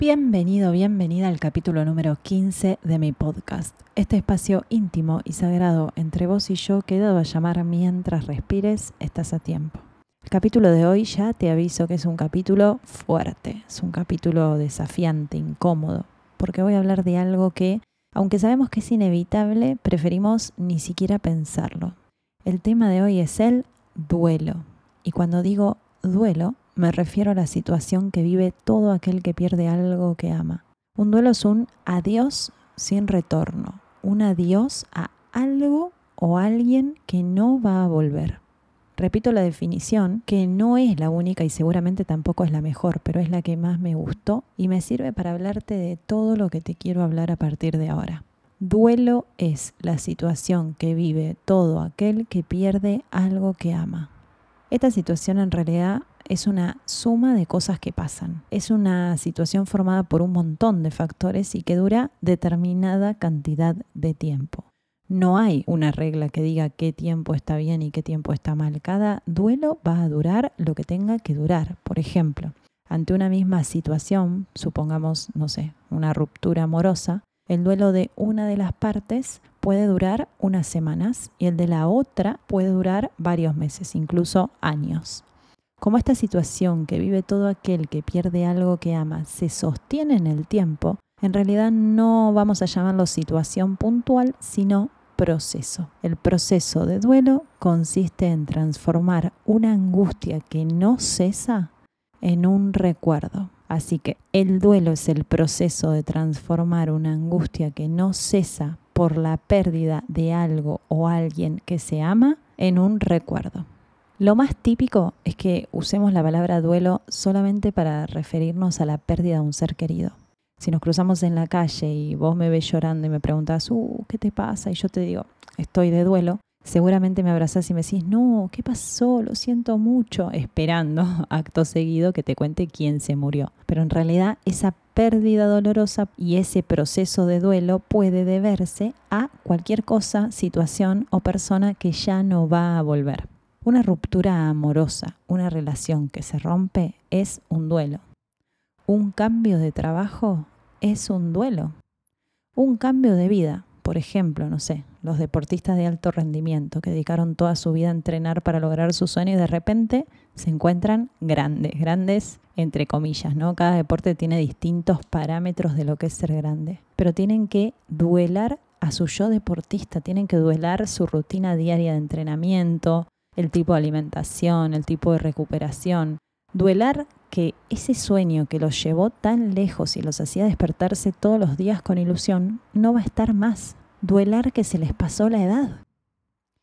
Bienvenido, bienvenida al capítulo número 15 de mi podcast. Este espacio íntimo y sagrado entre vos y yo que he dado a llamar Mientras respires, estás a tiempo. El capítulo de hoy ya te aviso que es un capítulo fuerte, es un capítulo desafiante, incómodo, porque voy a hablar de algo que, aunque sabemos que es inevitable, preferimos ni siquiera pensarlo. El tema de hoy es el duelo. Y cuando digo duelo, me refiero a la situación que vive todo aquel que pierde algo que ama. Un duelo es un adiós sin retorno, un adiós a algo o alguien que no va a volver. Repito la definición, que no es la única y seguramente tampoco es la mejor, pero es la que más me gustó y me sirve para hablarte de todo lo que te quiero hablar a partir de ahora. Duelo es la situación que vive todo aquel que pierde algo que ama. Esta situación en realidad es una suma de cosas que pasan. Es una situación formada por un montón de factores y que dura determinada cantidad de tiempo. No hay una regla que diga qué tiempo está bien y qué tiempo está mal. Cada duelo va a durar lo que tenga que durar. Por ejemplo, ante una misma situación, supongamos, no sé, una ruptura amorosa, el duelo de una de las partes puede durar unas semanas y el de la otra puede durar varios meses, incluso años. Como esta situación que vive todo aquel que pierde algo que ama se sostiene en el tiempo, en realidad no vamos a llamarlo situación puntual, sino proceso. El proceso de duelo consiste en transformar una angustia que no cesa en un recuerdo. Así que el duelo es el proceso de transformar una angustia que no cesa por la pérdida de algo o alguien que se ama en un recuerdo. Lo más típico es que usemos la palabra duelo solamente para referirnos a la pérdida de un ser querido. Si nos cruzamos en la calle y vos me ves llorando y me preguntas, uh, ¿qué te pasa? Y yo te digo, estoy de duelo, seguramente me abrazás y me decís, no, ¿qué pasó? Lo siento mucho, esperando acto seguido que te cuente quién se murió. Pero en realidad esa pérdida dolorosa y ese proceso de duelo puede deberse a cualquier cosa, situación o persona que ya no va a volver. Una ruptura amorosa, una relación que se rompe, es un duelo. Un cambio de trabajo es un duelo. Un cambio de vida, por ejemplo, no sé, los deportistas de alto rendimiento que dedicaron toda su vida a entrenar para lograr su sueño y de repente se encuentran grandes, grandes entre comillas, ¿no? Cada deporte tiene distintos parámetros de lo que es ser grande, pero tienen que duelar a su yo deportista, tienen que duelar su rutina diaria de entrenamiento, el tipo de alimentación, el tipo de recuperación. Duelar que ese sueño que los llevó tan lejos y los hacía despertarse todos los días con ilusión, no va a estar más. Duelar que se les pasó la edad.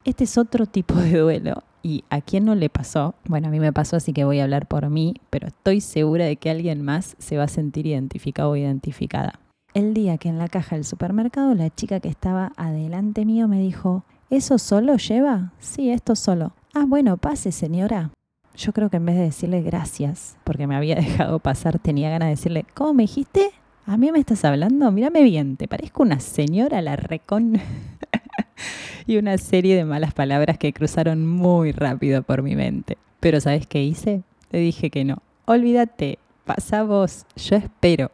Este es otro tipo de duelo. ¿Y a quién no le pasó? Bueno, a mí me pasó, así que voy a hablar por mí, pero estoy segura de que alguien más se va a sentir identificado o identificada. El día que en la caja del supermercado la chica que estaba adelante mío me dijo, ¿eso solo lleva? Sí, esto solo. Ah, bueno, pase, señora. Yo creo que en vez de decirle gracias, porque me había dejado pasar, tenía ganas de decirle, ¿cómo me dijiste? ¿A mí me estás hablando? Mírame bien, te parezco una señora la recon. y una serie de malas palabras que cruzaron muy rápido por mi mente. Pero ¿sabes qué hice? Le dije que no. Olvídate, pasa vos, yo espero.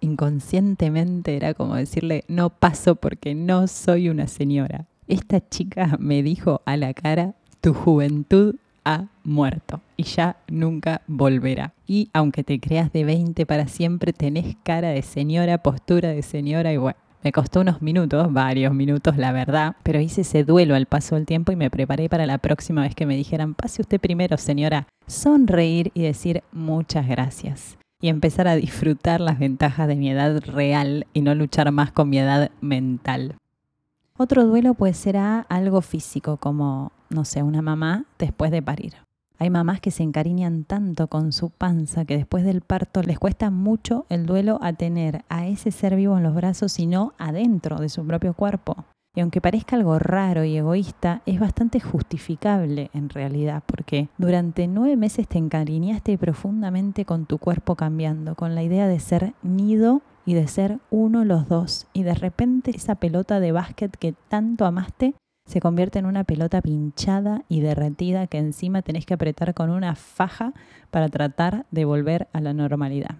Inconscientemente era como decirle, no paso porque no soy una señora. Esta chica me dijo a la cara, tu juventud ha muerto y ya nunca volverá. Y aunque te creas de 20 para siempre, tenés cara de señora, postura de señora y bueno. Me costó unos minutos, varios minutos, la verdad, pero hice ese duelo al paso del tiempo y me preparé para la próxima vez que me dijeran, pase usted primero, señora. Sonreír y decir muchas gracias. Y empezar a disfrutar las ventajas de mi edad real y no luchar más con mi edad mental. Otro duelo puede ser a algo físico, como, no sé, una mamá después de parir. Hay mamás que se encariñan tanto con su panza que después del parto les cuesta mucho el duelo a tener a ese ser vivo en los brazos y no adentro de su propio cuerpo. Y aunque parezca algo raro y egoísta, es bastante justificable en realidad, porque durante nueve meses te encariñaste profundamente con tu cuerpo cambiando, con la idea de ser nido y de ser uno los dos. Y de repente esa pelota de básquet que tanto amaste se convierte en una pelota pinchada y derretida que encima tenés que apretar con una faja para tratar de volver a la normalidad.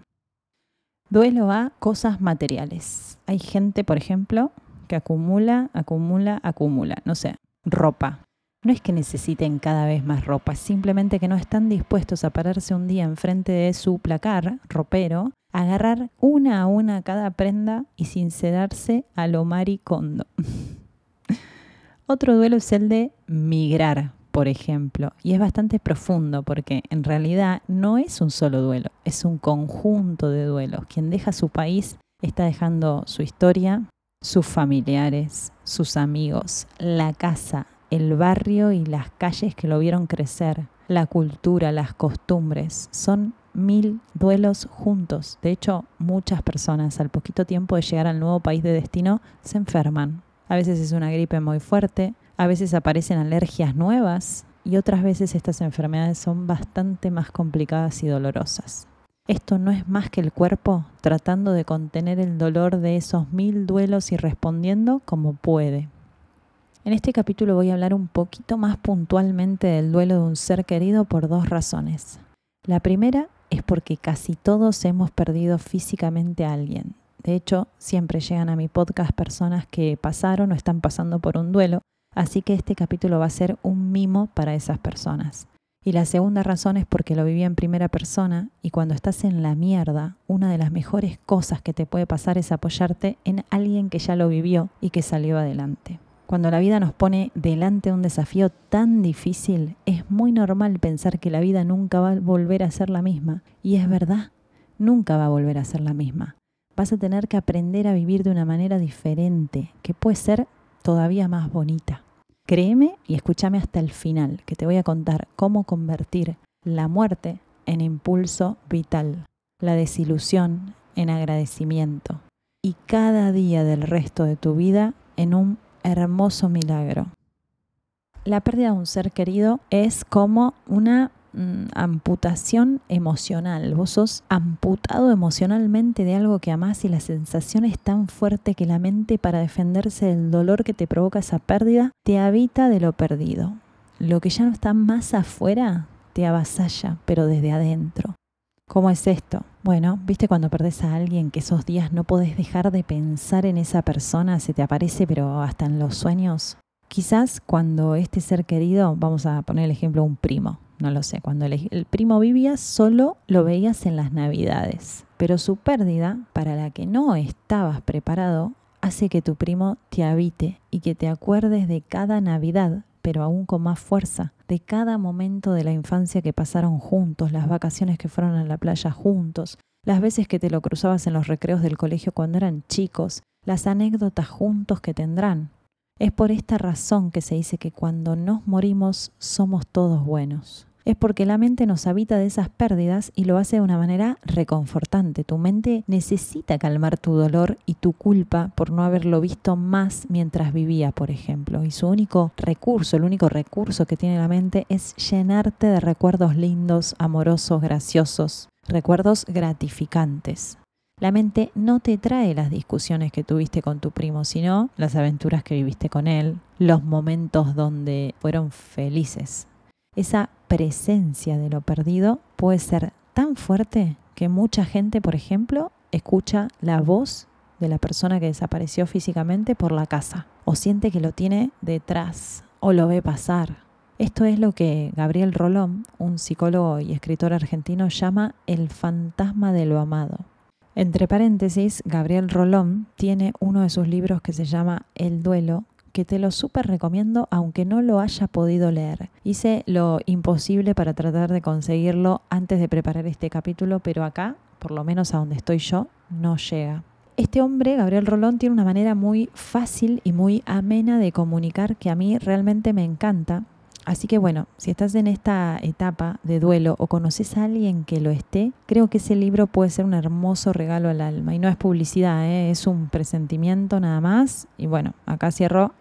Duelo a cosas materiales. Hay gente, por ejemplo, que acumula, acumula, acumula, no sé, ropa. No es que necesiten cada vez más ropa, simplemente que no están dispuestos a pararse un día enfrente de su placar ropero, agarrar una a una cada prenda y sincerarse a lo maricondo. Otro duelo es el de migrar, por ejemplo, y es bastante profundo porque en realidad no es un solo duelo, es un conjunto de duelos. Quien deja su país está dejando su historia, sus familiares, sus amigos, la casa, el barrio y las calles que lo vieron crecer, la cultura, las costumbres. Son mil duelos juntos. De hecho, muchas personas al poquito tiempo de llegar al nuevo país de destino se enferman a veces es una gripe muy fuerte, a veces aparecen alergias nuevas y otras veces estas enfermedades son bastante más complicadas y dolorosas. Esto no es más que el cuerpo tratando de contener el dolor de esos mil duelos y respondiendo como puede. En este capítulo voy a hablar un poquito más puntualmente del duelo de un ser querido por dos razones. La primera es porque casi todos hemos perdido físicamente a alguien, de hecho, siempre llegan a mi podcast personas que pasaron o están pasando por un duelo, así que este capítulo va a ser un mimo para esas personas. Y la segunda razón es porque lo viví en primera persona y cuando estás en la mierda, una de las mejores cosas que te puede pasar es apoyarte en alguien que ya lo vivió y que salió adelante. Cuando la vida nos pone delante de un desafío tan difícil, es muy normal pensar que la vida nunca va a volver a ser la misma. Y es verdad, nunca va a volver a ser la misma vas a tener que aprender a vivir de una manera diferente, que puede ser todavía más bonita. Créeme y escúchame hasta el final, que te voy a contar cómo convertir la muerte en impulso vital, la desilusión en agradecimiento y cada día del resto de tu vida en un hermoso milagro. La pérdida de un ser querido es como una Mm, amputación emocional. Vos sos amputado emocionalmente de algo que amás y la sensación es tan fuerte que la mente para defenderse del dolor que te provoca esa pérdida te habita de lo perdido. Lo que ya no está más afuera te avasalla, pero desde adentro. ¿Cómo es esto? Bueno, viste cuando perdés a alguien que esos días no podés dejar de pensar en esa persona, se te aparece pero hasta en los sueños. Quizás cuando este ser querido, vamos a poner el ejemplo, un primo, no lo sé, cuando el, primo vivía solo lo veías en las navidades, pero su pérdida, para la que no estabas preparado, hace que tu primo te habite y que te acuerdes de cada Navidad, pero aún con más fuerza, de cada momento de la infancia que pasaron juntos, las vacaciones que fueron a la playa juntos, las veces que te lo cruzabas en los recreos del colegio cuando eran chicos, las anécdotas juntos que tendrán. Es por esta razón que se dice que cuando nos morimos somos todos buenos. Es porque la mente nos habita de esas pérdidas y lo hace de una manera reconfortante. Tu mente necesita calmar tu dolor y tu culpa por no haberlo visto más mientras vivía, por ejemplo. Y su único recurso, el único recurso que tiene la mente es llenarte de recuerdos lindos, amorosos, graciosos, recuerdos gratificantes. La mente no te trae las discusiones que tuviste con tu primo, sino las aventuras que viviste con él, los momentos donde fueron felices. Esa presencia de lo perdido puede ser tan fuerte que mucha gente, por ejemplo, escucha la voz de la persona que desapareció físicamente por la casa, o siente que lo tiene detrás, o lo ve pasar. Esto es lo que Gabriel Rolón, un psicólogo y escritor argentino, llama el fantasma de lo amado. Entre paréntesis, Gabriel Rolón tiene uno de sus libros que se llama El duelo, que te lo súper recomiendo aunque no lo haya podido leer. Hice lo imposible para tratar de conseguirlo antes de preparar este capítulo, pero acá, por lo menos a donde estoy yo, no llega. Este hombre, Gabriel Rolón, tiene una manera muy fácil y muy amena de comunicar que a mí realmente me encanta Así que bueno, si estás en esta etapa de duelo o conoces a alguien que lo esté, creo que ese libro puede ser un hermoso regalo al alma. Y no es publicidad, ¿eh? es un presentimiento nada más. Y bueno, acá cierro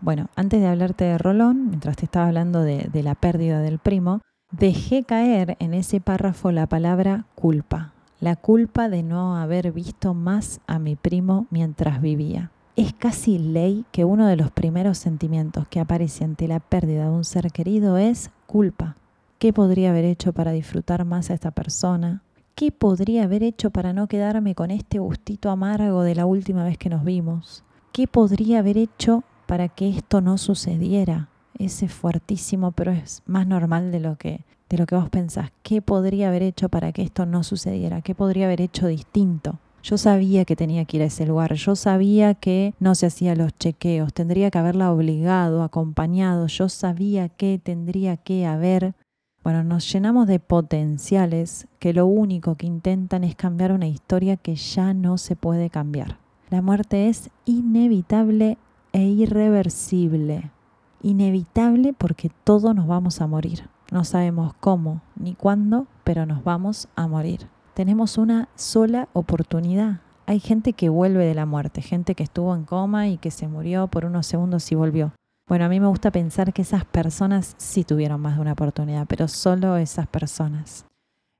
Bueno, antes de hablarte de Rolón, mientras te estaba hablando de, de la pérdida del primo, dejé caer en ese párrafo la palabra culpa. La culpa de no haber visto más a mi primo mientras vivía. Es casi ley que uno de los primeros sentimientos que aparece ante la pérdida de un ser querido es culpa. ¿Qué podría haber hecho para disfrutar más a esta persona? ¿Qué podría haber hecho para no quedarme con este gustito amargo de la última vez que nos vimos? ¿Qué podría haber hecho para que esto no sucediera? Ese fuertísimo, pero es más normal de lo que de lo que vos pensás. ¿Qué podría haber hecho para que esto no sucediera? ¿Qué podría haber hecho distinto? Yo sabía que tenía que ir a ese lugar, yo sabía que no se hacían los chequeos, tendría que haberla obligado, acompañado, yo sabía que tendría que haber. Bueno, nos llenamos de potenciales que lo único que intentan es cambiar una historia que ya no se puede cambiar. La muerte es inevitable e irreversible. Inevitable porque todos nos vamos a morir. No sabemos cómo ni cuándo, pero nos vamos a morir. Tenemos una sola oportunidad. Hay gente que vuelve de la muerte, gente que estuvo en coma y que se murió por unos segundos y volvió. Bueno, a mí me gusta pensar que esas personas sí tuvieron más de una oportunidad, pero solo esas personas.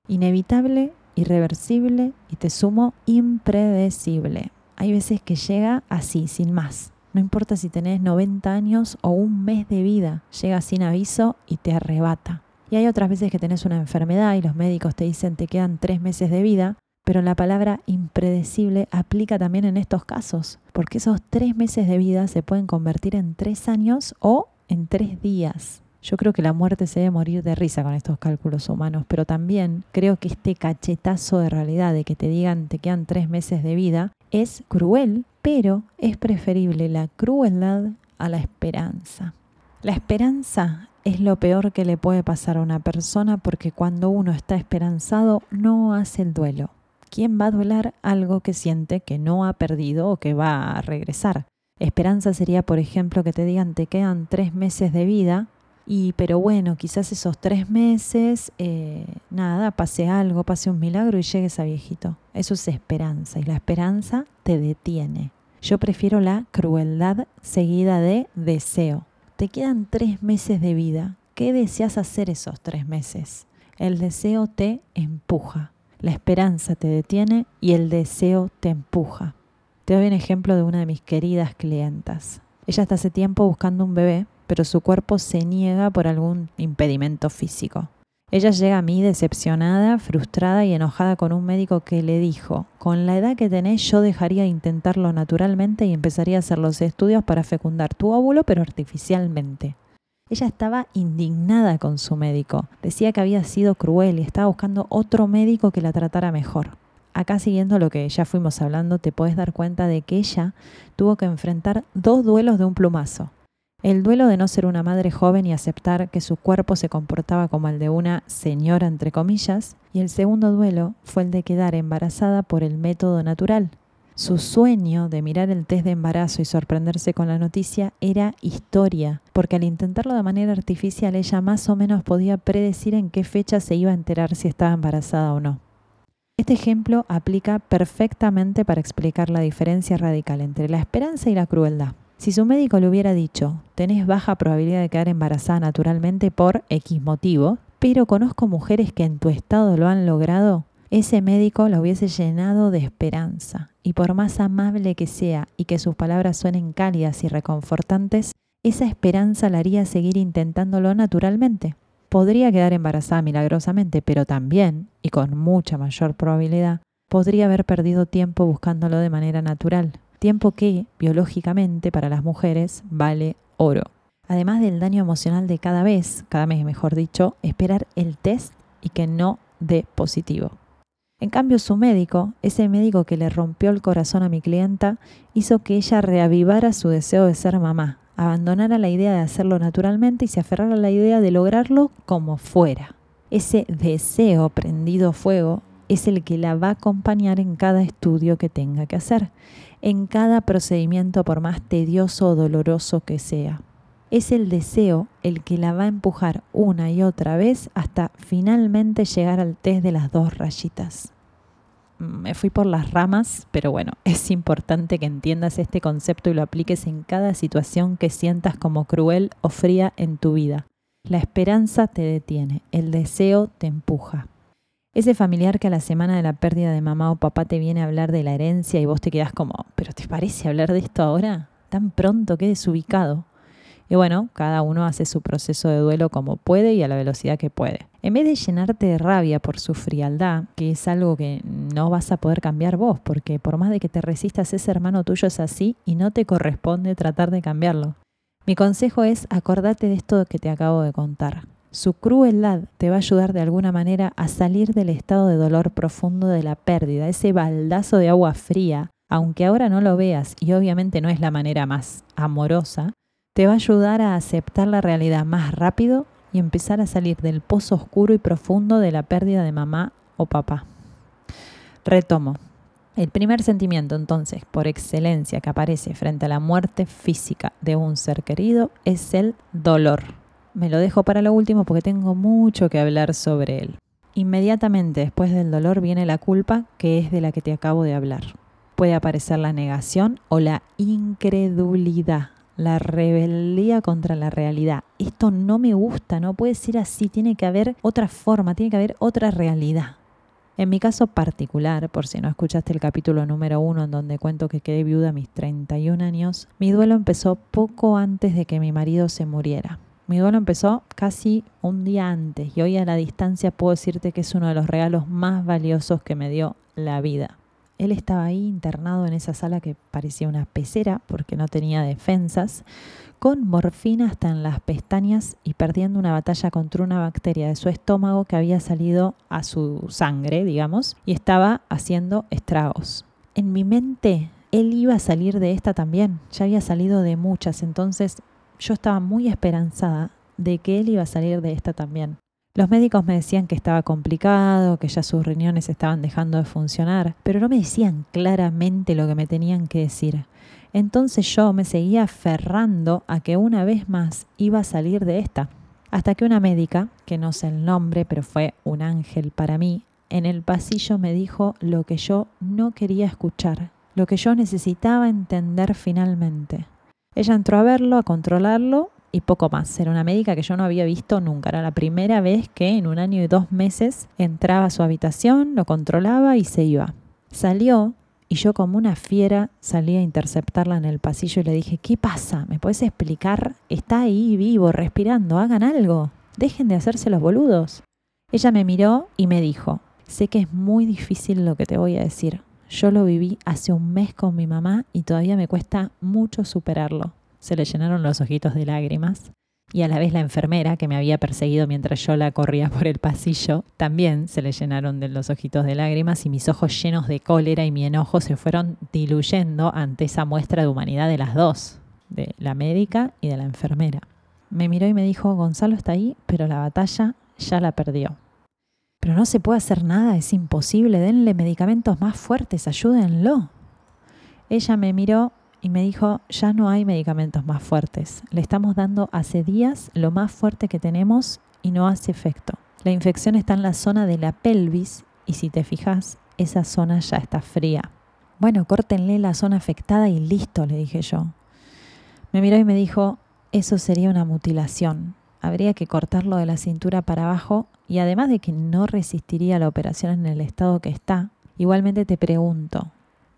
Inevitable, irreversible y te sumo impredecible. Hay veces que llega así, sin más. No importa si tenés 90 años o un mes de vida, llega sin aviso y te arrebata. Y hay otras veces que tenés una enfermedad y los médicos te dicen te quedan tres meses de vida, pero la palabra impredecible aplica también en estos casos, porque esos tres meses de vida se pueden convertir en tres años o en tres días. Yo creo que la muerte se debe morir de risa con estos cálculos humanos, pero también creo que este cachetazo de realidad de que te digan te quedan tres meses de vida es cruel, pero es preferible la crueldad a la esperanza. La esperanza es lo peor que le puede pasar a una persona porque cuando uno está esperanzado no hace el duelo. ¿Quién va a duelar algo que siente que no ha perdido o que va a regresar? Esperanza sería, por ejemplo, que te digan te quedan tres meses de vida y, pero bueno, quizás esos tres meses, eh, nada, pase algo, pase un milagro y llegues a viejito. Eso es esperanza y la esperanza te detiene. Yo prefiero la crueldad seguida de deseo. Te quedan tres meses de vida. ¿Qué deseas hacer esos tres meses? El deseo te empuja. La esperanza te detiene y el deseo te empuja. Te doy un ejemplo de una de mis queridas clientas. Ella está hace tiempo buscando un bebé pero su cuerpo se niega por algún impedimento físico. Ella llega a mí decepcionada, frustrada y enojada con un médico que le dijo, con la edad que tenés yo dejaría de intentarlo naturalmente y empezaría a hacer los estudios para fecundar tu óvulo pero artificialmente. Ella estaba indignada con su médico, decía que había sido cruel y estaba buscando otro médico que la tratara mejor. Acá siguiendo lo que ya fuimos hablando, te puedes dar cuenta de que ella tuvo que enfrentar dos duelos de un plumazo. El duelo de no ser una madre joven y aceptar que su cuerpo se comportaba como el de una señora, entre comillas, y el segundo duelo fue el de quedar embarazada por el método natural. Su sueño de mirar el test de embarazo y sorprenderse con la noticia era historia, porque al intentarlo de manera artificial ella más o menos podía predecir en qué fecha se iba a enterar si estaba embarazada o no. Este ejemplo aplica perfectamente para explicar la diferencia radical entre la esperanza y la crueldad. Si su médico le hubiera dicho, tenés baja probabilidad de quedar embarazada naturalmente por X motivo, pero conozco mujeres que en tu estado lo han logrado, ese médico la hubiese llenado de esperanza. Y por más amable que sea y que sus palabras suenen cálidas y reconfortantes, esa esperanza la haría seguir intentándolo naturalmente. Podría quedar embarazada milagrosamente, pero también, y con mucha mayor probabilidad, podría haber perdido tiempo buscándolo de manera natural, tiempo que, biológicamente, para las mujeres vale oro. Además del daño emocional de cada vez, cada mes mejor dicho, esperar el test y que no dé positivo. En cambio, su médico, ese médico que le rompió el corazón a mi clienta, hizo que ella reavivara su deseo de ser mamá, abandonara la idea de hacerlo naturalmente y se aferrara a la idea de lograrlo como fuera. Ese deseo prendido fuego es el que la va a acompañar en cada estudio que tenga que hacer, en cada procedimiento por más tedioso o doloroso que sea. Es el deseo el que la va a empujar una y otra vez hasta finalmente llegar al test de las dos rayitas. Me fui por las ramas, pero bueno, es importante que entiendas este concepto y lo apliques en cada situación que sientas como cruel o fría en tu vida. La esperanza te detiene, el deseo te empuja. Ese familiar que a la semana de la pérdida de mamá o papá te viene a hablar de la herencia y vos te quedás como, ¿pero te parece hablar de esto ahora? Tan pronto, qué desubicado. Y bueno, cada uno hace su proceso de duelo como puede y a la velocidad que puede. En vez de llenarte de rabia por su frialdad, que es algo que no vas a poder cambiar vos, porque por más de que te resistas, ese hermano tuyo es así y no te corresponde tratar de cambiarlo. Mi consejo es acordate de esto que te acabo de contar. Su crueldad te va a ayudar de alguna manera a salir del estado de dolor profundo de la pérdida, ese baldazo de agua fría, aunque ahora no lo veas y obviamente no es la manera más amorosa, te va a ayudar a aceptar la realidad más rápido y empezar a salir del pozo oscuro y profundo de la pérdida de mamá o papá. Retomo. El primer sentimiento entonces, por excelencia, que aparece frente a la muerte física de un ser querido es el dolor. Me lo dejo para lo último porque tengo mucho que hablar sobre él. Inmediatamente después del dolor viene la culpa, que es de la que te acabo de hablar. Puede aparecer la negación o la incredulidad la rebeldía contra la realidad. Esto no me gusta, no puede ser así, tiene que haber otra forma, tiene que haber otra realidad. En mi caso particular, por si no escuchaste el capítulo número uno en donde cuento que quedé viuda a mis 31 años, mi duelo empezó poco antes de que mi marido se muriera. Mi duelo empezó casi un día antes y hoy a la distancia puedo decirte que es uno de los regalos más valiosos que me dio la vida. Él estaba ahí internado en esa sala que parecía una pecera porque no tenía defensas, con morfina hasta en las pestañas y perdiendo una batalla contra una bacteria de su estómago que había salido a su sangre, digamos, y estaba haciendo estragos. En mi mente, él iba a salir de esta también, ya había salido de muchas, entonces yo estaba muy esperanzada de que él iba a salir de esta también. Los médicos me decían que estaba complicado, que ya sus riñones estaban dejando de funcionar, pero no me decían claramente lo que me tenían que decir. Entonces yo me seguía aferrando a que una vez más iba a salir de esta. Hasta que una médica, que no sé el nombre, pero fue un ángel para mí, en el pasillo me dijo lo que yo no quería escuchar, lo que yo necesitaba entender finalmente. Ella entró a verlo, a controlarlo y poco más. Era una médica que yo no había visto nunca. Era la primera vez que en un año y dos meses entraba a su habitación, lo controlaba y se iba. Salió y yo como una fiera salí a interceptarla en el pasillo y le dije, ¿qué pasa? ¿Me puedes explicar? Está ahí vivo, respirando, hagan algo. Dejen de hacerse los boludos. Ella me miró y me dijo, sé que es muy difícil lo que te voy a decir. Yo lo viví hace un mes con mi mamá y todavía me cuesta mucho superarlo se le llenaron los ojitos de lágrimas. Y a la vez la enfermera, que me había perseguido mientras yo la corría por el pasillo, también se le llenaron de los ojitos de lágrimas y mis ojos llenos de cólera y mi enojo se fueron diluyendo ante esa muestra de humanidad de las dos, de la médica y de la enfermera. Me miró y me dijo, Gonzalo está ahí, pero la batalla ya la perdió. Pero no se puede hacer nada, es imposible, denle medicamentos más fuertes, ayúdenlo. Ella me miró y me dijo, ya no hay medicamentos más fuertes. Le estamos dando hace días lo más fuerte que tenemos y no hace efecto. La infección está en la zona de la pelvis y si te fijas, esa zona ya está fría. Bueno, córtenle la zona afectada y listo, le dije yo. Me miró y me dijo, eso sería una mutilación. Habría que cortarlo de la cintura para abajo y además de que no resistiría la operación en el estado que está, igualmente te pregunto,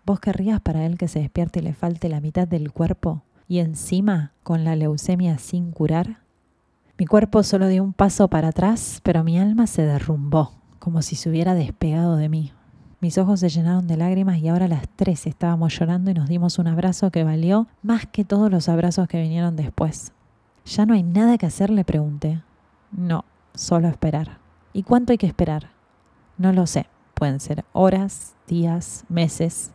¿Vos querrías para él que se despierte y le falte la mitad del cuerpo? Y encima con la leucemia sin curar? Mi cuerpo solo dio un paso para atrás, pero mi alma se derrumbó, como si se hubiera despegado de mí. Mis ojos se llenaron de lágrimas y ahora las tres estábamos llorando y nos dimos un abrazo que valió más que todos los abrazos que vinieron después. ¿Ya no hay nada que hacer? le pregunté. No, solo esperar. ¿Y cuánto hay que esperar? No lo sé. Pueden ser horas, días, meses,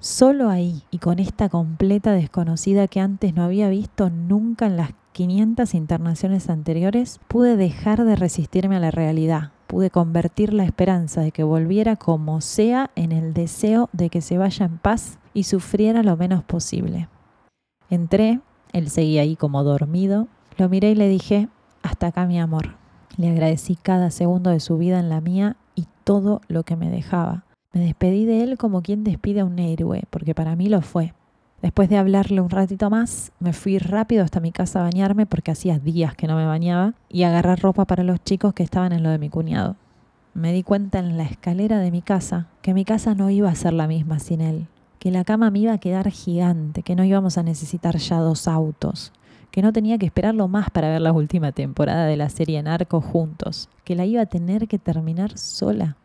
Solo ahí y con esta completa desconocida que antes no había visto nunca en las 500 internaciones anteriores, pude dejar de resistirme a la realidad. Pude convertir la esperanza de que volviera como sea en el deseo de que se vaya en paz y sufriera lo menos posible. Entré, él seguía ahí como dormido, lo miré y le dije, hasta acá mi amor. Le agradecí cada segundo de su vida en la mía y todo lo que me dejaba. Me despedí de él como quien despide a un héroe, porque para mí lo fue. Después de hablarle un ratito más, me fui rápido hasta mi casa a bañarme porque hacía días que no me bañaba y agarrar ropa para los chicos que estaban en lo de mi cuñado. Me di cuenta en la escalera de mi casa que mi casa no iba a ser la misma sin él, que la cama me iba a quedar gigante, que no íbamos a necesitar ya dos autos, que no tenía que esperarlo más para ver la última temporada de la serie Narco juntos, que la iba a tener que terminar sola.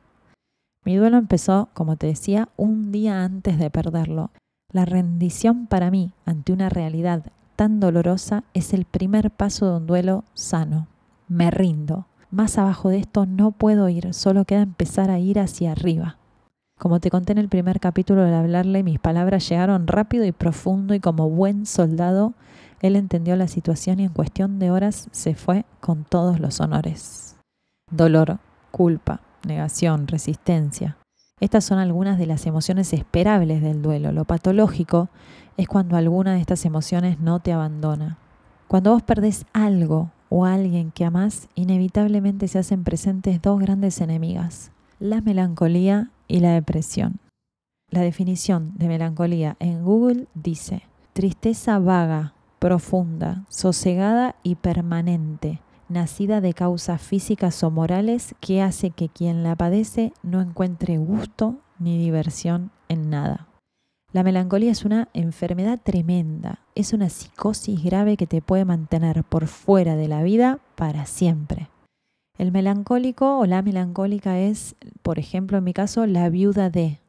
Mi duelo empezó, como te decía, un día antes de perderlo. La rendición para mí ante una realidad tan dolorosa es el primer paso de un duelo sano. Me rindo. Más abajo de esto no puedo ir, solo queda empezar a ir hacia arriba. Como te conté en el primer capítulo al hablarle, mis palabras llegaron rápido y profundo y como buen soldado, él entendió la situación y en cuestión de horas se fue con todos los honores. Dolor, culpa, negación, resistencia. Estas son algunas de las emociones esperables del duelo. Lo patológico es cuando alguna de estas emociones no te abandona. Cuando vos perdés algo o alguien que amás, inevitablemente se hacen presentes dos grandes enemigas, la melancolía y la depresión. La definición de melancolía en Google dice, tristeza vaga, profunda, sosegada y permanente, nacida de causas físicas o morales que hace que quien la padece no encuentre gusto ni diversión en nada. La melancolía es una enfermedad tremenda, es una psicosis grave que te puede mantener por fuera de la vida para siempre. El melancólico o la melancólica es, por ejemplo, en mi caso, la viuda de,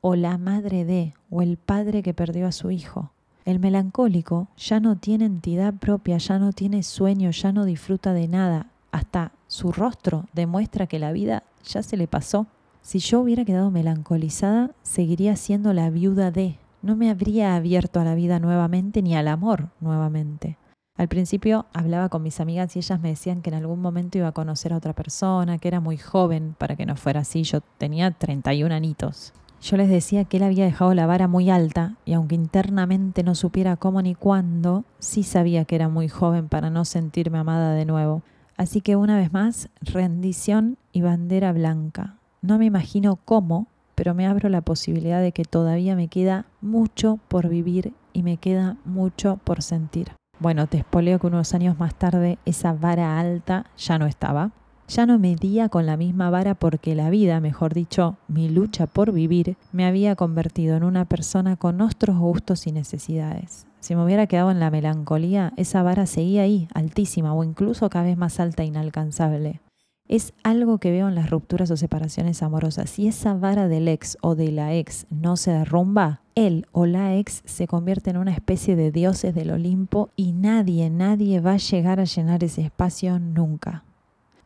o la madre de, o el padre que perdió a su hijo. El melancólico ya no tiene entidad propia, ya no tiene sueño, ya no disfruta de nada. Hasta su rostro demuestra que la vida ya se le pasó. Si yo hubiera quedado melancolizada, seguiría siendo la viuda de. No me habría abierto a la vida nuevamente ni al amor nuevamente. Al principio hablaba con mis amigas y ellas me decían que en algún momento iba a conocer a otra persona, que era muy joven para que no fuera así. Yo tenía 31 anitos. Yo les decía que él había dejado la vara muy alta y aunque internamente no supiera cómo ni cuándo, sí sabía que era muy joven para no sentirme amada de nuevo. Así que una vez más, rendición y bandera blanca. No me imagino cómo, pero me abro la posibilidad de que todavía me queda mucho por vivir y me queda mucho por sentir. Bueno, te espoleo que unos años más tarde esa vara alta ya no estaba. Ya no medía con la misma vara porque la vida, mejor dicho, mi lucha por vivir, me había convertido en una persona con otros gustos y necesidades. Si me hubiera quedado en la melancolía, esa vara seguía ahí, altísima o incluso cada vez más alta e inalcanzable es algo que veo en las rupturas o separaciones amorosas. Si esa vara del ex o de la ex no se derrumba, él o la ex se convierte en una especie de dioses del Olimpo y nadie, nadie va a llegar a llenar ese espacio nunca.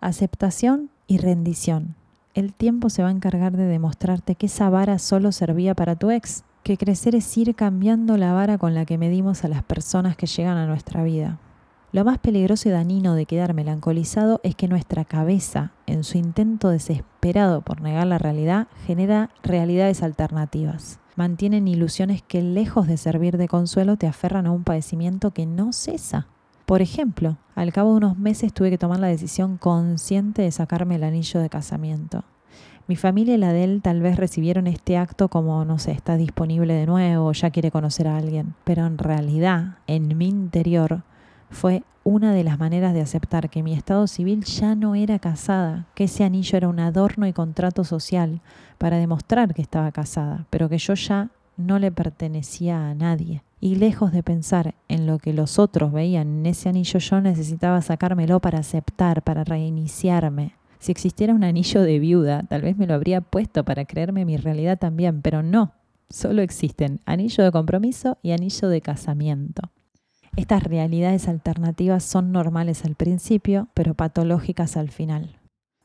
Aceptación y rendición. El tiempo se va a encargar de demostrarte que esa vara solo servía para tu ex, que crecer es ir cambiando la vara con la que medimos a las personas que llegan a nuestra vida. Lo más peligroso y dañino de quedar melancolizado es que nuestra cabeza, en su intento desesperado por negar la realidad, genera realidades alternativas. Mantienen ilusiones que lejos de servir de consuelo te aferran a un padecimiento que no cesa. Por ejemplo, al cabo de unos meses tuve que tomar la decisión consciente de sacarme el anillo de casamiento. Mi familia y la de él tal vez recibieron este acto como, no sé, está disponible de nuevo, ya quiere conocer a alguien. Pero en realidad, en mi interior, fue una de las maneras de aceptar que mi estado civil ya no era casada, que ese anillo era un adorno y contrato social para demostrar que estaba casada, pero que yo ya no le pertenecía a nadie. Y lejos de pensar en lo que los otros veían en ese anillo, yo necesitaba sacármelo para aceptar, para reiniciarme. Si existiera un anillo de viuda, tal vez me lo habría puesto para creerme mi realidad también, pero no. Solo existen anillo de compromiso y anillo de casamiento. Estas realidades alternativas son normales al principio, pero patológicas al final.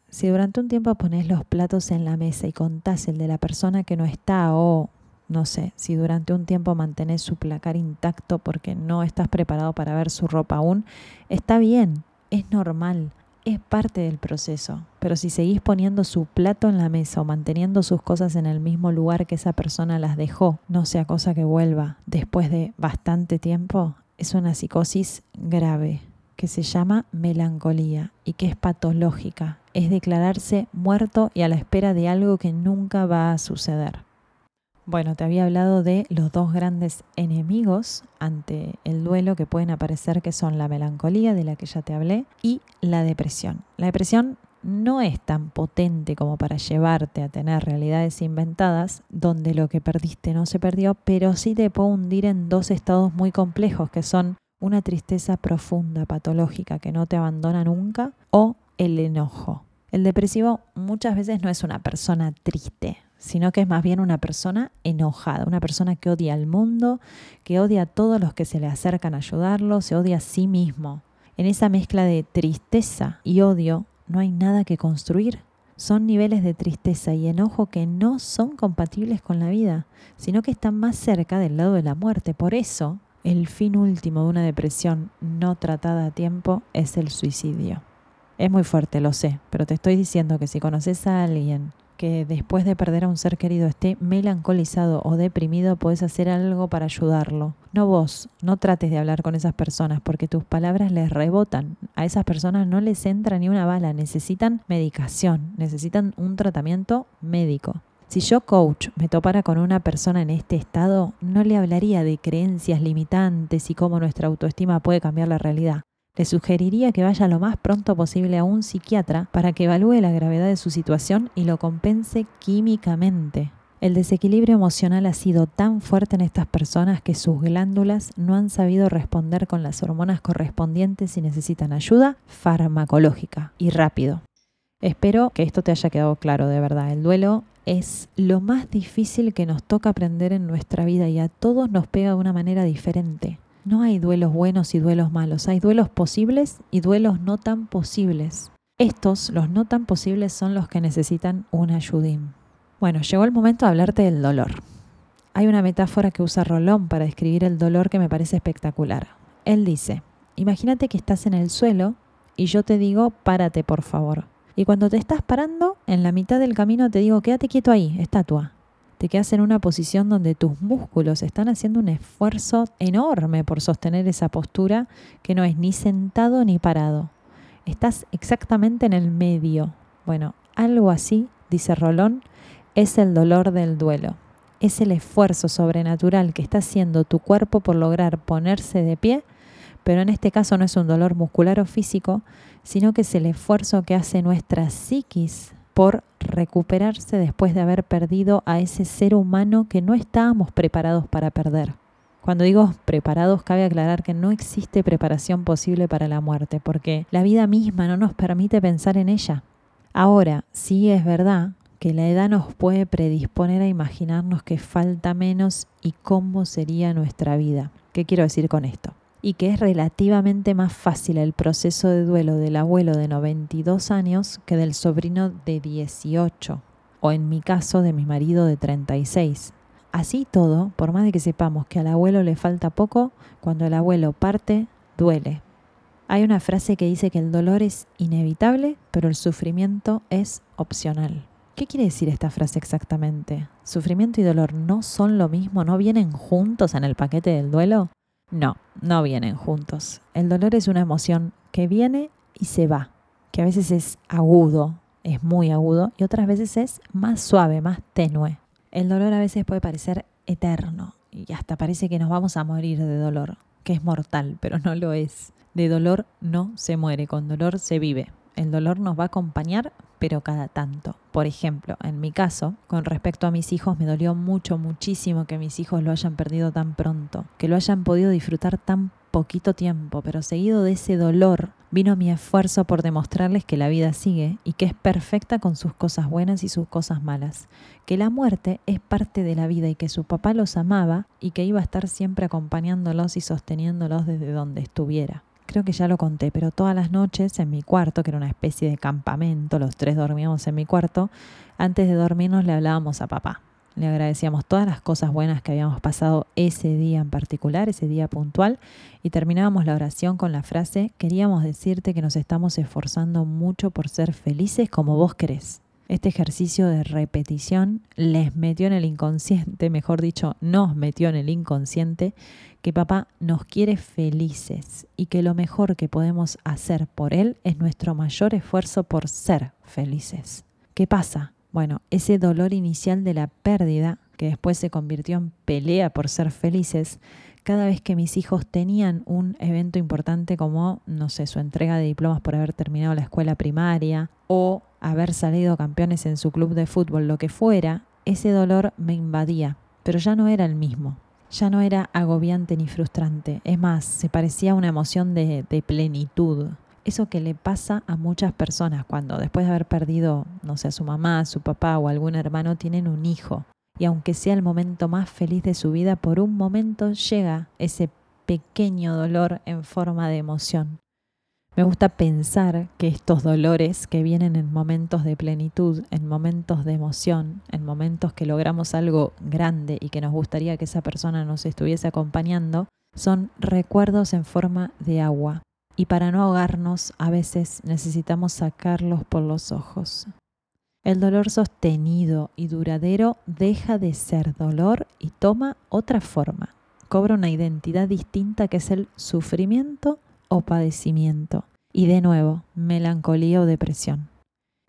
Si durante un tiempo pones los platos en la mesa y contás el de la persona que no está o, no sé, si durante un tiempo mantenés su placar intacto porque no estás preparado para ver su ropa aún, está bien, es normal, es parte del proceso. Pero si seguís poniendo su plato en la mesa o manteniendo sus cosas en el mismo lugar que esa persona las dejó, no sea cosa que vuelva después de bastante tiempo, es una psicosis grave que se llama melancolía y que es patológica, es declararse muerto y a la espera de algo que nunca va a suceder. Bueno, te había hablado de los dos grandes enemigos ante el duelo que pueden aparecer, que son la melancolía, de la que ya te hablé, y la depresión. La depresión no es tan potente como para llevarte a tener realidades inventadas donde lo que perdiste no se perdió, pero sí te puede hundir en dos estados muy complejos que son una tristeza profunda, patológica, que no te abandona nunca, o el enojo. El depresivo muchas veces no es una persona triste, sino que es más bien una persona enojada, una persona que odia al mundo, que odia a todos los que se le acercan a ayudarlo, se odia a sí mismo. En esa mezcla de tristeza y odio no hay nada que construir. Son niveles de tristeza y enojo que no son compatibles con la vida, sino que están más cerca del lado de la muerte. Por eso, el fin último de una depresión no tratada a tiempo es el suicidio. Es muy fuerte, lo sé, pero te estoy diciendo que si conoces a alguien que después de perder a un ser querido esté melancolizado o deprimido, puedes hacer algo para ayudarlo. No vos, no trates de hablar con esas personas porque tus palabras les rebotan. A esas personas no les entra ni una bala, necesitan medicación, necesitan un tratamiento médico. Si yo, coach, me topara con una persona en este estado, no le hablaría de creencias limitantes y cómo nuestra autoestima puede cambiar la realidad. Le sugeriría que vaya lo más pronto posible a un psiquiatra para que evalúe la gravedad de su situación y lo compense químicamente. El desequilibrio emocional ha sido tan fuerte en estas personas que sus glándulas no han sabido responder con las hormonas correspondientes y necesitan ayuda farmacológica y rápido. Espero que esto te haya quedado claro de verdad. El duelo es lo más difícil que nos toca aprender en nuestra vida y a todos nos pega de una manera diferente. No hay duelos buenos y duelos malos, hay duelos posibles y duelos no tan posibles. Estos, los no tan posibles, son los que necesitan un ayudín. Bueno, llegó el momento de hablarte del dolor. Hay una metáfora que usa Rolón para describir el dolor que me parece espectacular. Él dice, imagínate que estás en el suelo y yo te digo, párate por favor. Y cuando te estás parando, en la mitad del camino te digo, quédate quieto ahí, estatua te quedas en una posición donde tus músculos están haciendo un esfuerzo enorme por sostener esa postura que no es ni sentado ni parado. Estás exactamente en el medio. Bueno, algo así, dice Rolón, es el dolor del duelo. Es el esfuerzo sobrenatural que está haciendo tu cuerpo por lograr ponerse de pie, pero en este caso no es un dolor muscular o físico, sino que es el esfuerzo que hace nuestra psiquis por recuperarse después de haber perdido a ese ser humano que no estábamos preparados para perder. Cuando digo preparados, cabe aclarar que no existe preparación posible para la muerte, porque la vida misma no nos permite pensar en ella. Ahora, sí es verdad que la edad nos puede predisponer a imaginarnos que falta menos y cómo sería nuestra vida. ¿Qué quiero decir con esto? Y que es relativamente más fácil el proceso de duelo del abuelo de 92 años que del sobrino de 18, o en mi caso de mi marido de 36. Así todo, por más de que sepamos que al abuelo le falta poco, cuando el abuelo parte, duele. Hay una frase que dice que el dolor es inevitable, pero el sufrimiento es opcional. ¿Qué quiere decir esta frase exactamente? ¿Sufrimiento y dolor no son lo mismo? ¿No vienen juntos en el paquete del duelo? No, no vienen juntos. El dolor es una emoción que viene y se va, que a veces es agudo, es muy agudo, y otras veces es más suave, más tenue. El dolor a veces puede parecer eterno y hasta parece que nos vamos a morir de dolor, que es mortal, pero no lo es. De dolor no se muere, con dolor se vive. El dolor nos va a acompañar, pero cada tanto. Por ejemplo, en mi caso, con respecto a mis hijos, me dolió mucho, muchísimo que mis hijos lo hayan perdido tan pronto, que lo hayan podido disfrutar tan poquito tiempo, pero seguido de ese dolor vino mi esfuerzo por demostrarles que la vida sigue y que es perfecta con sus cosas buenas y sus cosas malas, que la muerte es parte de la vida y que su papá los amaba y que iba a estar siempre acompañándolos y sosteniéndolos desde donde estuviera creo que ya lo conté, pero todas las noches en mi cuarto, que era una especie de campamento, los tres dormíamos en mi cuarto, antes de dormirnos le hablábamos a papá. Le agradecíamos todas las cosas buenas que habíamos pasado ese día en particular, ese día puntual, y terminábamos la oración con la frase, queríamos decirte que nos estamos esforzando mucho por ser felices como vos querés. Este ejercicio de repetición les metió en el inconsciente, mejor dicho, nos metió en el inconsciente, que papá nos quiere felices y que lo mejor que podemos hacer por él es nuestro mayor esfuerzo por ser felices. ¿Qué pasa? Bueno, ese dolor inicial de la pérdida, que después se convirtió en pelea por ser felices, cada vez que mis hijos tenían un evento importante como, no sé, su entrega de diplomas por haber terminado la escuela primaria o haber salido campeones en su club de fútbol, lo que fuera, ese dolor me invadía, pero ya no era el mismo. ya no era agobiante ni frustrante. Es más, se parecía a una emoción de, de, plenitud. Eso que le pasa a muchas personas cuando después de haber perdido, no sé, a su mamá, a su papá o algún hermano, tienen un hijo. Y aunque sea el momento más feliz de su vida, por un momento llega ese pequeño dolor en forma de emoción. Me gusta pensar que estos dolores que vienen en momentos de plenitud, en momentos de emoción, en momentos que logramos algo grande y que nos gustaría que esa persona nos estuviese acompañando, son recuerdos en forma de agua. Y para no ahogarnos, a veces necesitamos sacarlos por los ojos. El dolor sostenido y duradero deja de ser dolor y toma otra forma. Cobra una identidad distinta que es el sufrimiento o padecimiento. Y de nuevo, melancolía o depresión.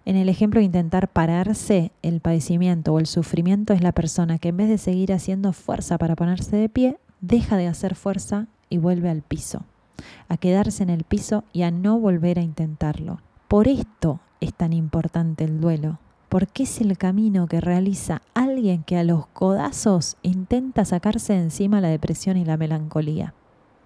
En el ejemplo de intentar pararse, el padecimiento o el sufrimiento es la persona que en vez de seguir haciendo fuerza para ponerse de pie, deja de hacer fuerza y vuelve al piso, a quedarse en el piso y a no volver a intentarlo. Por esto es tan importante el duelo, porque es el camino que realiza alguien que a los codazos intenta sacarse de encima la depresión y la melancolía.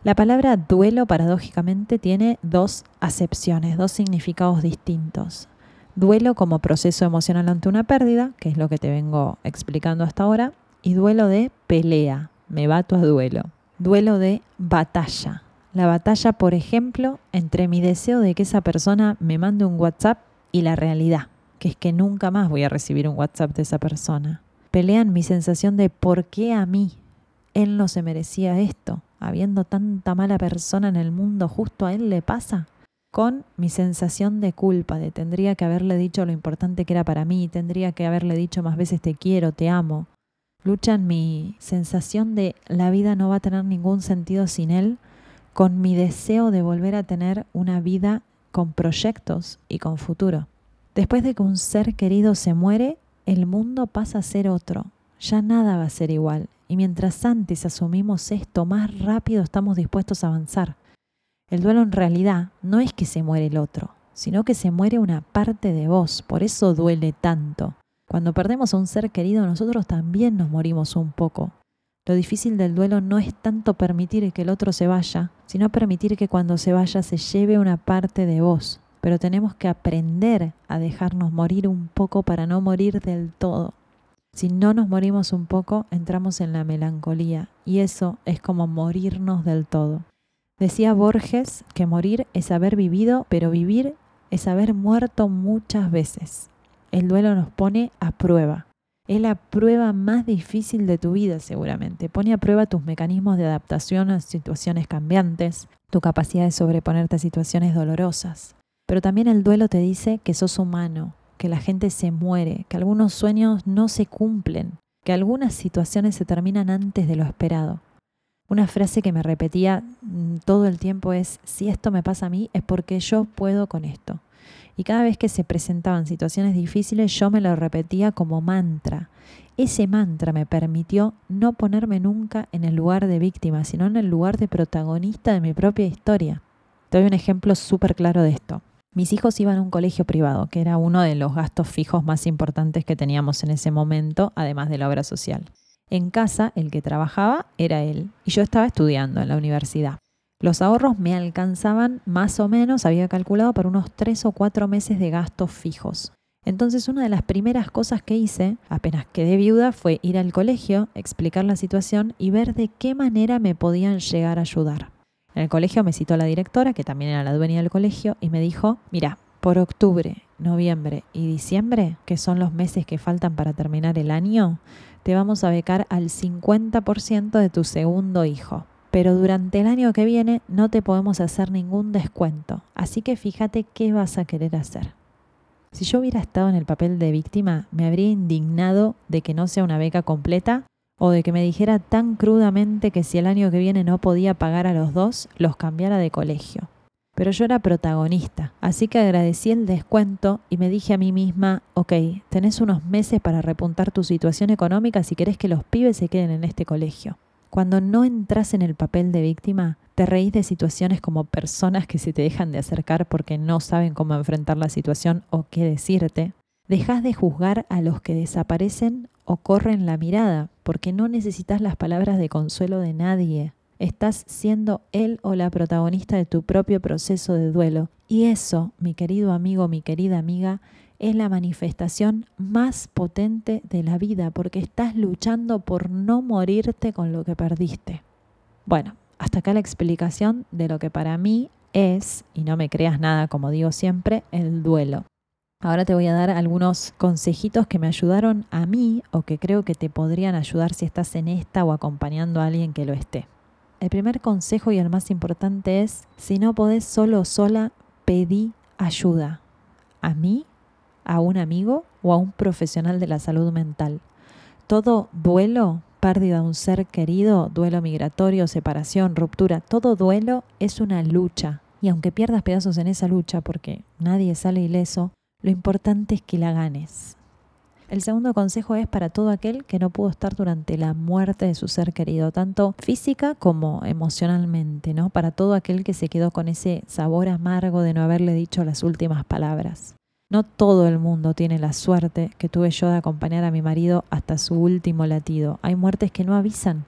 La palabra duelo paradójicamente tiene dos acepciones, dos significados distintos. Duelo como proceso emocional ante una pérdida, que es lo que te vengo explicando hasta ahora, y duelo de pelea, me bato a duelo. Duelo de batalla. La batalla, por ejemplo, entre mi deseo de que esa persona me mande un WhatsApp y la realidad, que es que nunca más voy a recibir un WhatsApp de esa persona. Pelean mi sensación de por qué a mí. Él no se merecía esto habiendo tanta mala persona en el mundo, justo a él le pasa? Con mi sensación de culpa, de tendría que haberle dicho lo importante que era para mí, tendría que haberle dicho más veces te quiero, te amo. Luchan mi sensación de la vida no va a tener ningún sentido sin él, con mi deseo de volver a tener una vida con proyectos y con futuro. Después de que un ser querido se muere, el mundo pasa a ser otro. Ya nada va a ser igual y mientras antes asumimos esto, más rápido estamos dispuestos a avanzar. El duelo en realidad no es que se muere el otro, sino que se muere una parte de vos, por eso duele tanto. Cuando perdemos a un ser querido, nosotros también nos morimos un poco. Lo difícil del duelo no es tanto permitir que el otro se vaya, sino permitir que cuando se vaya se lleve una parte de vos. Pero tenemos que aprender a dejarnos morir un poco para no morir del todo. Si no nos morimos un poco, entramos en la melancolía y eso es como morirnos del todo. Decía Borges que morir es haber vivido, pero vivir es haber muerto muchas veces. El duelo nos pone a prueba. Es la prueba más difícil de tu vida seguramente. Pone a prueba tus mecanismos de adaptación a situaciones cambiantes, tu capacidad de sobreponerte a situaciones dolorosas. Pero también el duelo te dice que sos humano, que la gente se muere, que algunos sueños no se cumplen, que algunas situaciones se terminan antes de lo esperado. Una frase que me repetía mm, todo el tiempo es, si esto me pasa a mí es porque yo puedo con esto. Y cada vez que se presentaban situaciones difíciles yo me lo repetía como mantra. Ese mantra me permitió no ponerme nunca en el lugar de víctima, sino en el lugar de protagonista de mi propia historia. Te doy un ejemplo súper claro de esto. Mis hijos iban a un colegio privado, que era uno de los gastos fijos más importantes que teníamos en ese momento, además de la obra social. En casa, el que trabajaba era él, y yo estaba estudiando en la universidad. Los ahorros me alcanzaban más o menos, había calculado, para unos tres o cuatro meses de gastos fijos. Entonces una de las primeras cosas que hice, apenas quedé viuda, fue ir al colegio, explicar la situación y ver de qué manera me podían llegar a ayudar. En el colegio me citó la directora, que también era la dueña del colegio, y me dijo, mira, por octubre, noviembre y diciembre, que son los meses que faltan para terminar el año, te vamos a becar al 50% de tu segundo hijo. Pero durante el año que viene no te podemos hacer ningún descuento, así que fíjate qué vas a querer hacer. Si yo hubiera estado en el papel de víctima, me habría indignado de que no sea una beca completa o de que me dijera tan crudamente que si el año que viene no podía pagar a los dos, los cambiara de colegio. Pero yo era protagonista, así que agradecí el descuento y me dije a mí misma, ok, tenés unos meses para repuntar tu situación económica si querés que los pibes se queden en este colegio. Cuando no entras en el papel de víctima, te reís de situaciones como personas que se te dejan de acercar porque no saben cómo enfrentar la situación o qué decirte. Dejas de juzgar a los que desaparecen o corre en la mirada, porque no necesitas las palabras de consuelo de nadie. Estás siendo él o la protagonista de tu propio proceso de duelo. Y eso, mi querido amigo, mi querida amiga, es la manifestación más potente de la vida, porque estás luchando por no morirte con lo que perdiste. Bueno, hasta acá la explicación de lo que para mí es, y no me creas nada como digo siempre, el duelo. Ahora te voy a dar algunos consejitos que me ayudaron a mí o que creo que te podrían ayudar si estás en esta o acompañando a alguien que lo esté. El primer consejo y el más importante es, si no podés solo o sola, pedí ayuda. A mí, a un amigo o a un profesional de la salud mental. Todo duelo, pérdida de un ser querido, duelo migratorio, separación, ruptura, todo duelo es una lucha. Y aunque pierdas pedazos en esa lucha, porque nadie sale ileso, lo importante es que la ganes. El segundo consejo es para todo aquel que no pudo estar durante la muerte de su ser querido, tanto física como emocionalmente, ¿no? Para todo aquel que se quedó con ese sabor amargo de no haberle dicho las últimas palabras. No todo el mundo tiene la suerte que tuve yo de acompañar a mi marido hasta su último latido. Hay muertes que no avisan,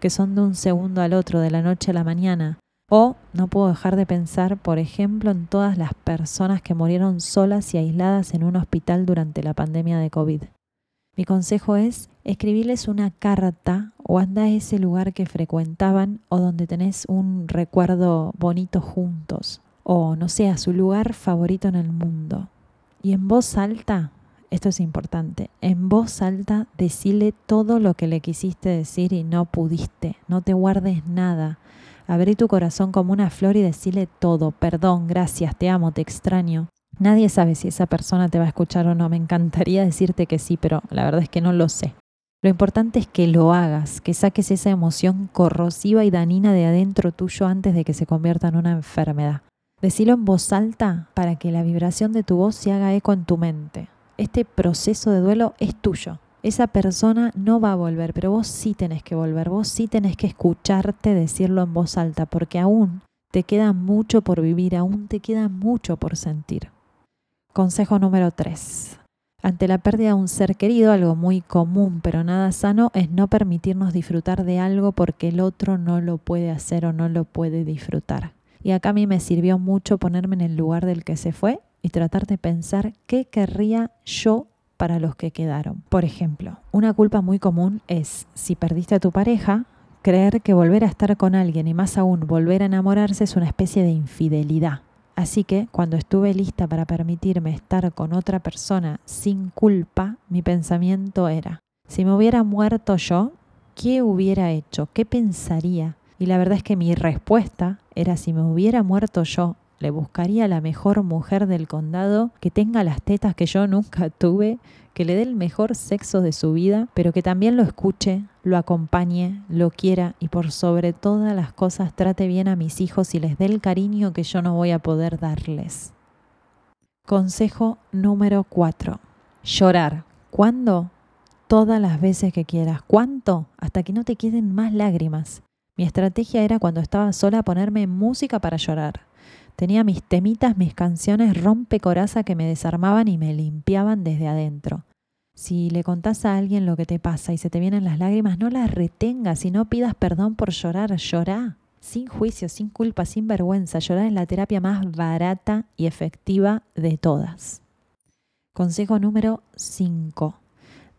que son de un segundo al otro, de la noche a la mañana. O no puedo dejar de pensar, por ejemplo, en todas las personas que murieron solas y aisladas en un hospital durante la pandemia de COVID. Mi consejo es escribirles una carta o anda a ese lugar que frecuentaban o donde tenés un recuerdo bonito juntos o no sé, a su lugar favorito en el mundo. Y en voz alta, esto es importante, en voz alta decile todo lo que le quisiste decir y no pudiste, no te guardes nada Abrí tu corazón como una flor y decirle todo, perdón, gracias, te amo, te extraño. Nadie sabe si esa persona te va a escuchar o no. Me encantaría decirte que sí, pero la verdad es que no lo sé. Lo importante es que lo hagas, que saques esa emoción corrosiva y danina de adentro tuyo antes de que se convierta en una enfermedad. Decilo en voz alta para que la vibración de tu voz se haga eco en tu mente. Este proceso de duelo es tuyo esa persona no va a volver, pero vos sí tenés que volver, vos sí tenés que escucharte decirlo en voz alta, porque aún te queda mucho por vivir, aún te queda mucho por sentir. Consejo número 3. Ante la pérdida de un ser querido, algo muy común pero nada sano es no permitirnos disfrutar de algo porque el otro no lo puede hacer o no lo puede disfrutar. Y acá a mí me sirvió mucho ponerme en el lugar del que se fue y tratar de pensar qué querría yo para los que quedaron. Por ejemplo, una culpa muy común es, si perdiste a tu pareja, creer que volver a estar con alguien y más aún volver a enamorarse es una especie de infidelidad. Así que cuando estuve lista para permitirme estar con otra persona sin culpa, mi pensamiento era, si me hubiera muerto yo, ¿qué hubiera hecho? ¿Qué pensaría? Y la verdad es que mi respuesta era, si me hubiera muerto yo, le buscaría la mejor mujer del condado que tenga las tetas que yo nunca tuve, que le dé el mejor sexo de su vida, pero que también lo escuche, lo acompañe, lo quiera y por sobre todas las cosas trate bien a mis hijos y les dé el cariño que yo no voy a poder darles. Consejo número 4. Llorar. ¿Cuándo? Todas las veces que quieras. ¿Cuánto? Hasta que no te queden más lágrimas. Mi estrategia era cuando estaba sola ponerme música para llorar. Tenía mis temitas, mis canciones rompe coraza que me desarmaban y me limpiaban desde adentro. Si le contás a alguien lo que te pasa y se te vienen las lágrimas, no las retengas y no pidas perdón por llorar, llorá. Sin juicio, sin culpa, sin vergüenza. Llorar es la terapia más barata y efectiva de todas. Consejo número 5.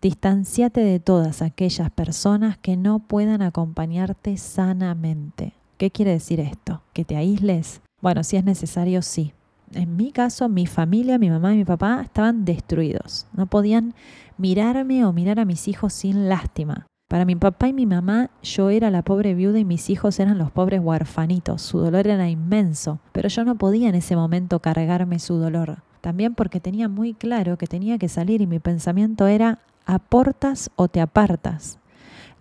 Distanciate de todas aquellas personas que no puedan acompañarte sanamente. ¿Qué quiere decir esto? ¿Que te aísles? Bueno, si es necesario, sí. En mi caso, mi familia, mi mamá y mi papá estaban destruidos. No podían mirarme o mirar a mis hijos sin lástima. Para mi papá y mi mamá, yo era la pobre viuda y mis hijos eran los pobres huarfanitos. Su dolor era inmenso, pero yo no podía en ese momento cargarme su dolor. También porque tenía muy claro que tenía que salir y mi pensamiento era aportas o te apartas.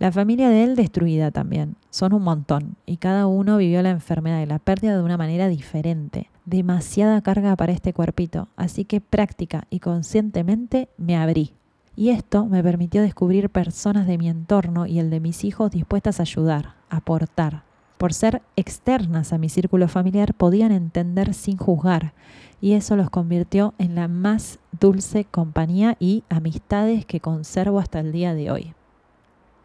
La familia de él destruida también. Son un montón y cada uno vivió la enfermedad y la pérdida de una manera diferente. Demasiada carga para este cuerpito, así que práctica y conscientemente me abrí. Y esto me permitió descubrir personas de mi entorno y el de mis hijos dispuestas a ayudar, aportar. Por ser externas a mi círculo familiar podían entender sin juzgar y eso los convirtió en la más dulce compañía y amistades que conservo hasta el día de hoy.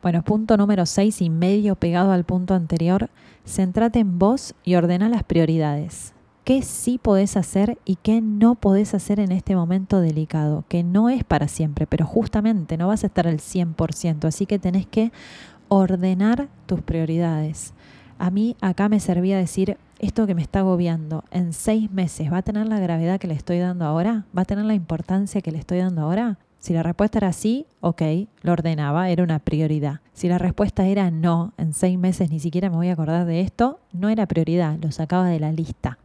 Bueno, punto número 6 y medio pegado al punto anterior, centrate en vos y ordena las prioridades. ¿Qué sí podés hacer y qué no podés hacer en este momento delicado? Que no es para siempre, pero justamente no vas a estar al 100%, así que tenés que ordenar tus prioridades. A mí acá me servía decir, esto que me está agobiando en seis meses, ¿va a tener la gravedad que le estoy dando ahora? ¿Va a tener la importancia que le estoy dando ahora? Si la respuesta era sí, ok, lo ordenaba, era una prioridad. Si la respuesta era no, en seis meses ni siquiera me voy a acordar de esto, no era prioridad, lo sacaba de la lista.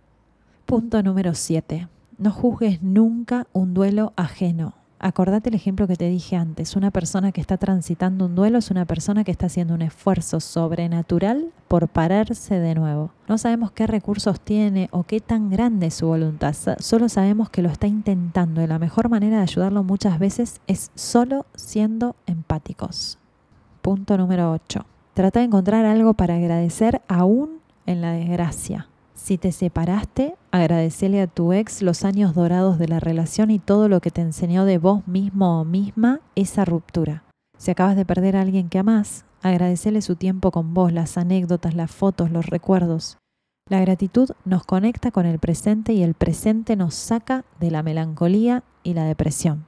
Punto número 7. No juzgues nunca un duelo ajeno. Acordate el ejemplo que te dije antes. Una persona que está transitando un duelo es una persona que está haciendo un esfuerzo sobrenatural por pararse de nuevo. No sabemos qué recursos tiene o qué tan grande es su voluntad. Solo sabemos que lo está intentando y la mejor manera de ayudarlo muchas veces es solo siendo empáticos. Punto número 8. Trata de encontrar algo para agradecer aún en la desgracia. Si te separaste, agradecele a tu ex los años dorados de la relación y todo lo que te enseñó de vos mismo o misma esa ruptura. Si acabas de perder a alguien que amás, agradecele su tiempo con vos, las anécdotas, las fotos, los recuerdos. La gratitud nos conecta con el presente y el presente nos saca de la melancolía y la depresión.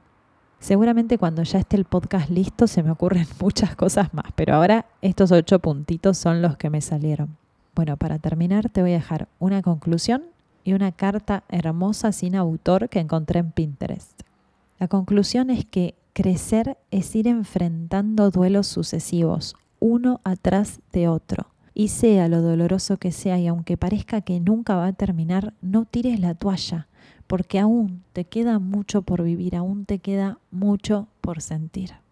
Seguramente cuando ya esté el podcast listo se me ocurren muchas cosas más, pero ahora estos ocho puntitos son los que me salieron. Bueno, para terminar te voy a dejar una conclusión y una carta hermosa sin autor que encontré en Pinterest. La conclusión es que crecer es ir enfrentando duelos sucesivos, uno atrás de otro. Y sea lo doloroso que sea y aunque parezca que nunca va a terminar, no tires la toalla, porque aún te queda mucho por vivir, aún te queda mucho por sentir.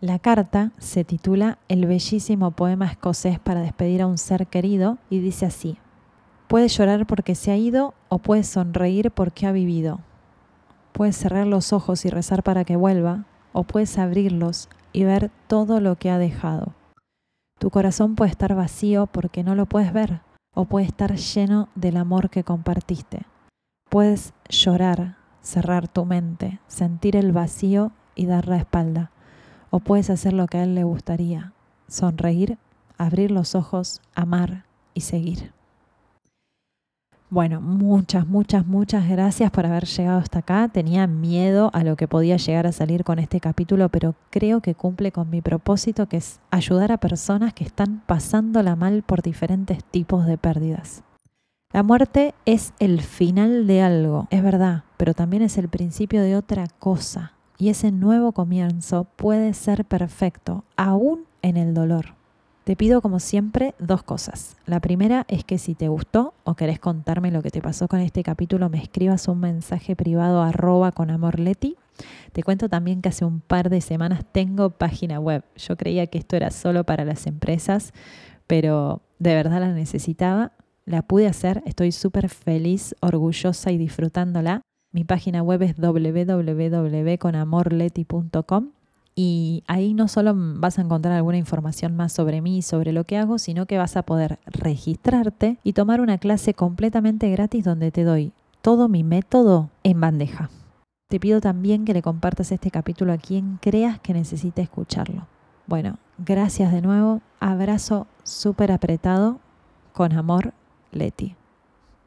La carta se titula El bellísimo poema escocés para despedir a un ser querido y dice así, Puedes llorar porque se ha ido o puedes sonreír porque ha vivido. Puedes cerrar los ojos y rezar para que vuelva o puedes abrirlos y ver todo lo que ha dejado. Tu corazón puede estar vacío porque no lo puedes ver o puede estar lleno del amor que compartiste. Puedes llorar, cerrar tu mente, sentir el vacío y dar la espalda o puedes hacer lo que a él le gustaría, sonreír, abrir los ojos, amar y seguir. Bueno, muchas, muchas, muchas gracias por haber llegado hasta acá. Tenía miedo a lo que podía llegar a salir con este capítulo, pero creo que cumple con mi propósito, que es ayudar a personas que están pasándola mal por diferentes tipos de pérdidas. La muerte es el final de algo, es verdad, pero también es el principio de otra cosa y ese nuevo comienzo puede ser perfecto, aún en el dolor. Te pido como siempre dos cosas. La primera es que si te gustó o querés contarme lo que te pasó con este capítulo, me escribas un mensaje privado arroba con amor. Te cuento también que hace un par de semanas tengo página web. Yo creía que esto era solo para las empresas, pero de verdad la necesitaba. La pude hacer, estoy súper feliz, orgullosa y disfrutándola. Mi página web es www.conamorleti.com y ahí no solo vas a encontrar alguna información más sobre mí sobre lo que hago, sino que vas a poder registrarte y tomar una clase completamente gratis donde te doy todo mi método en bandeja. Te pido también que le compartas este capítulo a quien creas que necesite escucharlo. Bueno, gracias de nuevo. Abrazo súper apretado. Con amor, Leti.